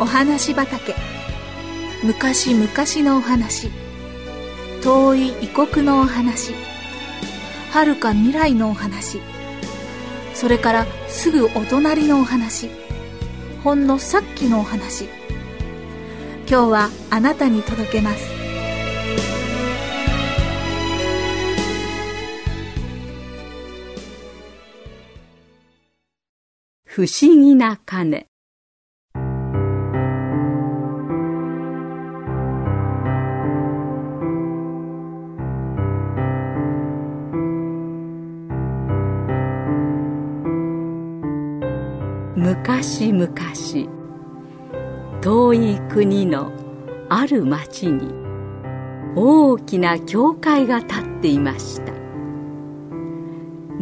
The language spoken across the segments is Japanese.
お話畑。昔々のお話。遠い異国のお話。遥か未来のお話。それからすぐお隣のお話。ほんのさっきのお話。今日はあなたに届けます。不思議な鐘。昔々遠い国のある町に大きな教会が建っていました。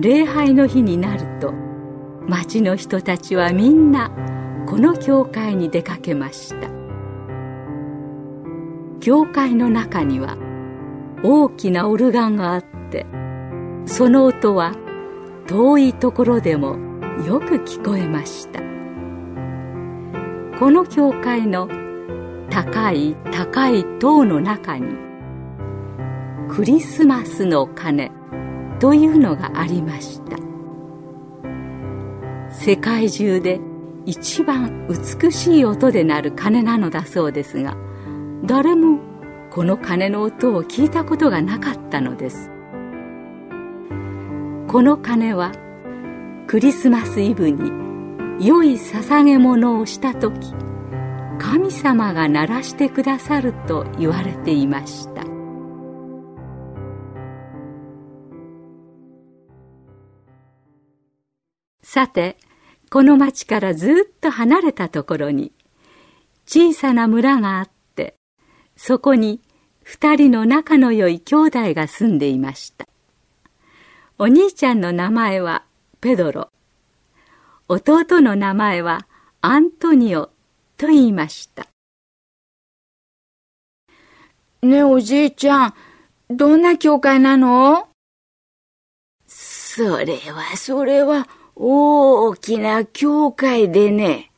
礼拝の日になると町の人たちはみんなこの教会に出かけました。教会の中には大きなオルガンがあってその音は遠いところでもよく聞こえました。この教会の高い高い塔の中にクリスマスの鐘というのがありました。世界中で一番美しい音で鳴る鐘なのだそうですが誰もこの鐘の音を聞いたことがなかったのです。この鐘はクリスマスイブに良い捧げ物をした時神様が鳴らしてくださると言われていました。さてこの町からずっと離れたところに小さな村があってそこに二人の仲の良い兄弟が住んでいました。お兄ちゃんの名前はペドロ。弟の名前はアントニオと言いました。ねえおじいちゃんどんな教会なの？それはそれは大きな教会でね。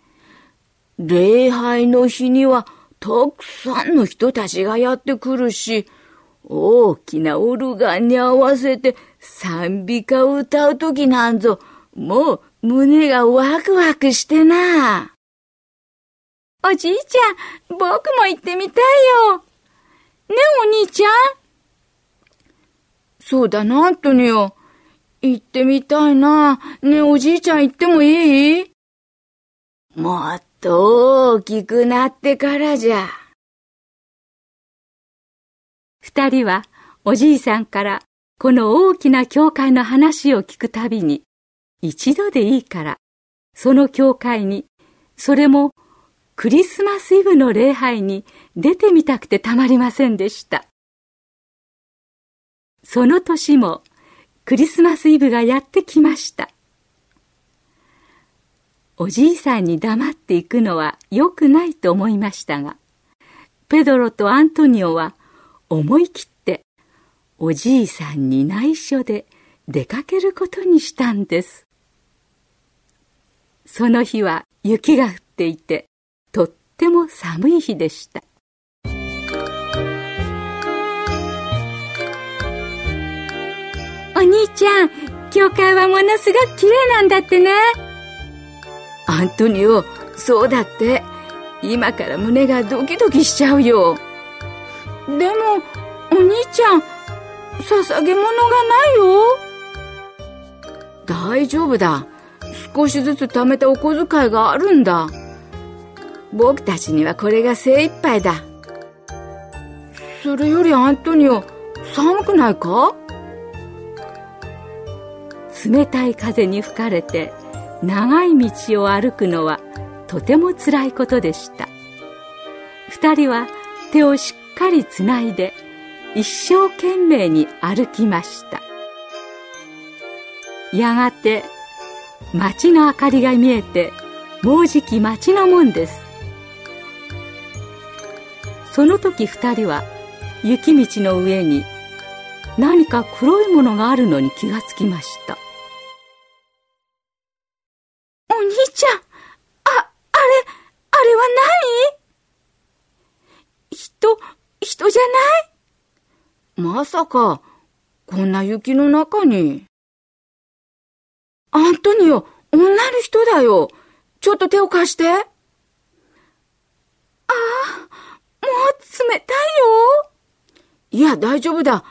礼拝の日にはたくさんの人たちがやってくるし大きなオルガンに合わせて賛美歌を歌うときなんぞ、もう胸がワクワクしてな。おじいちゃん、僕も行ってみたいよ。ねお兄ちゃんそうだな、アントニオ。行ってみたいな。ねおじいちゃん行ってもいい？もっと大きくなってからじゃ。二人はおじいさんからこの大きな教会の話を聞くたびに、一度でいいから、その教会に、それもクリスマスイブの礼拝に出てみたくてたまりませんでした。その年もクリスマスイブがやってきました。おじいさんに黙っていくのは良くないと思いましたが、ペドロとアントニオは思い切っておじいさんに内緒で出かけることにしたんです。その日は雪が降っていて、とっても寒い日でした。お兄ちゃん教会はものすごく綺麗なんだってね。アントニオそうだって。今から胸がドキドキしちゃうよ。でもお兄ちゃん捧げ物がないよ。大丈夫だ。少しずつ貯めたお小遣いがあるんだ。僕たちにはこれが精一杯だ。それよりアントニオ、寒くないか？冷たい風に吹かれて長い道を歩くのはとてもつらいことでした。二人は手をしっかりつないで一生懸命に歩きました。やがて街の明かりが見えてもうじき町の門です。その時二人は雪道の上に何か黒いものがあるのに気がつきました。お兄ちゃんああれあれは人じゃない？まさか、こんな雪の中に。アントニオ、女の人だよ。ちょっと手を貸して。ああ、もう冷たいよ。いや、大丈夫だ。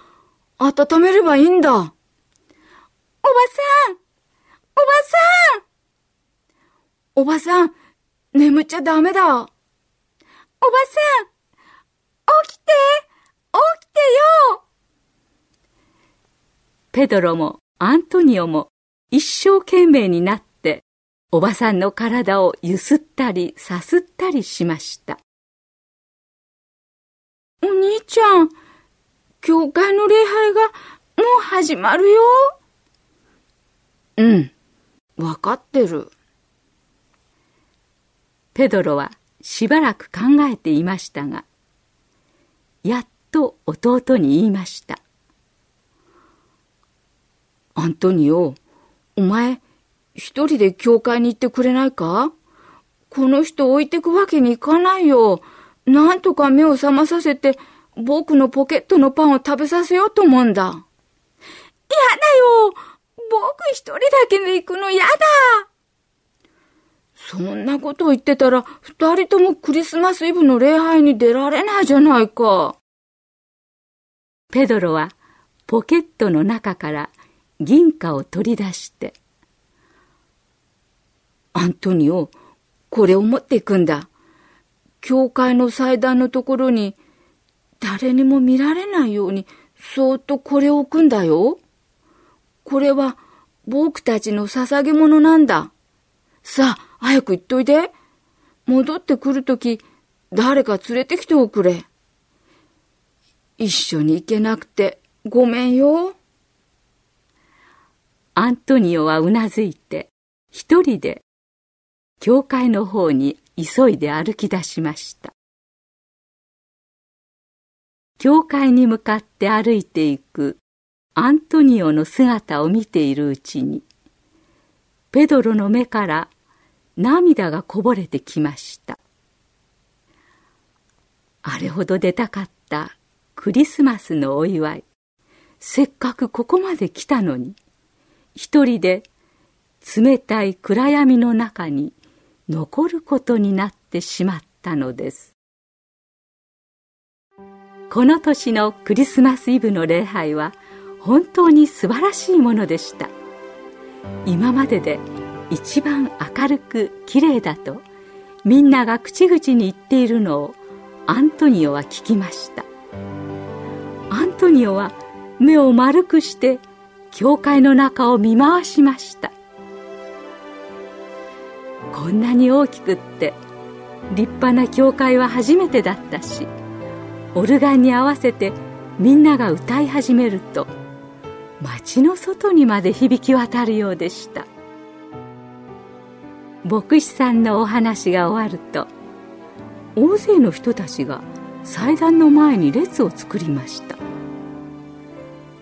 温めればいいんだ。おばさんおばさんおばさん、眠っちゃダメだ。おばさんて起きてよペドロもアントニオも一生懸命になっておばさんの体をゆすったりさすったりしました。お兄ちゃん、教会の礼拝がもう始まるよ。うん、わかってる。ペドロはしばらく考えていましたが、やっと弟に言いました。アントニオ、お前、一人で教会に行ってくれないか？この人置いてくわけにいかないよ。なんとか目を覚まさせて、僕のポケットのパンを食べさせようと思うんだ。やだよ僕一人だけで行くのやだそんなこと言ってたら、二人ともクリスマスイブの礼拝に出られないじゃないか。ペドロはポケットの中から銀貨を取り出して、アントニオ、これを持っていくんだ。教会の祭壇のところに、誰にも見られないように、そーっとこれを置くんだよ。これは僕たちの捧げ物なんだ。さあ、早く行っといて。戻ってくるとき、誰か連れてきておくれ。一緒に行けなくてごめんよ。アントニオはうなずいて、一人で教会の方に急いで歩き出しました。教会に向かって歩いていくアントニオの姿を見ているうちに、ペドロの目から涙がこぼれてきました。あれほど出たかったクリスマスのお祝い。せっかくここまで来たのに。一人で冷たい暗闇の中に残ることになってしまったのですこの年のクリスマスイブの礼拝は本当に素晴らしいものでした今までで一番明るくきれいだとみんなが口々に言っているのをアントニオは聞きました。アントニオは目を丸くして教会の中を見回しました。こんなに大きくって立派な教会は初めてだったしオルガンに合わせてみんなが歌い始めると街の外にまで響き渡るようでした。牧師さんのお話が終わると大勢の人たちが祭壇の前に列を作りました。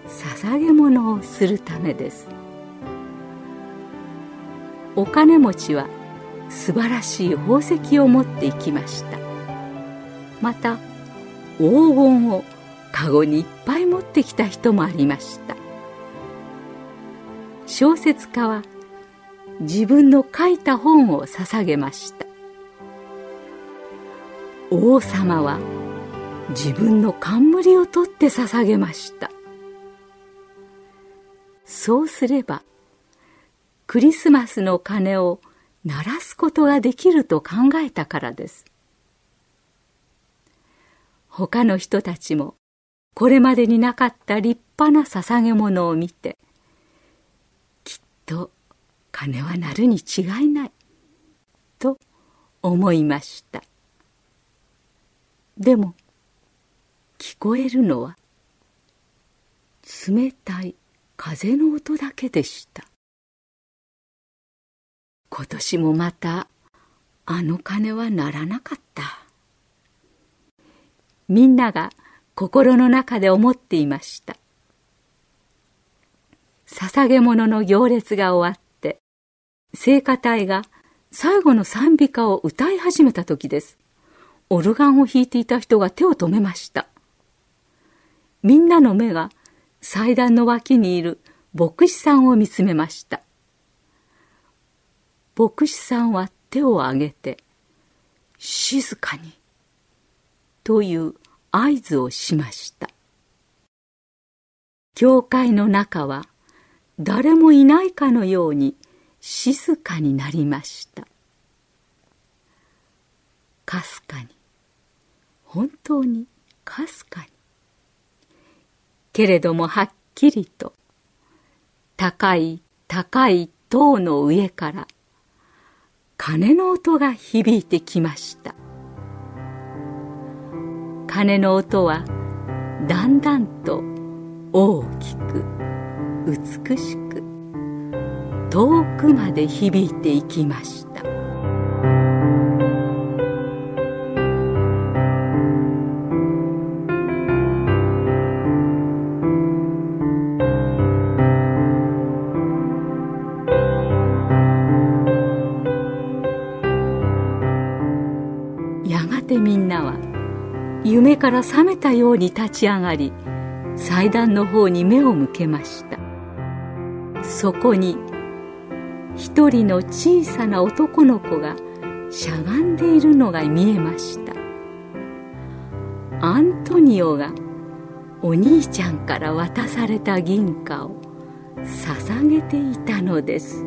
捧げ物をするためです。お金持ちは素晴らしい宝石を持っていきました。また黄金をカゴにいっぱい持ってきた人もありました。小説家は自分の書いた本を捧げました。王様は自分の冠を取って捧げました。そうすればクリスマスの鐘を鳴らすことができると考えたからです。他の人たちもこれまでになかった立派な捧げ物を見てきっと鐘は鳴るに違いない。と思いました。でも聞こえるのは冷たい風の音だけでした。今年もまたあの鐘は鳴らなかった。みんなが心の中で思っていました。捧げ物の行列が終わって聖歌隊が最後の賛美歌を歌い始めた時です。オルガンを弾いていた人が手を止めました。みんなの目が祭壇の脇にいる牧師さんを見つめました。牧師さんは手を挙げて「静かに」という合図をしました。教会の中は誰もいないかのように静かになりました。かすかに。本当にかすかに。けれどもはっきりと高い高い塔の上から鐘の音が響いてきました。鐘の音はだんだんと大きく美しく遠くまで響いていきました。やがてみんなは夢から覚めたように立ち上がり祭壇の方に目を向けました。そこに一人の小さな男の子がしゃがんでいるのが見えました。アントニオがお兄ちゃんから渡された銀貨を捧げていたのです。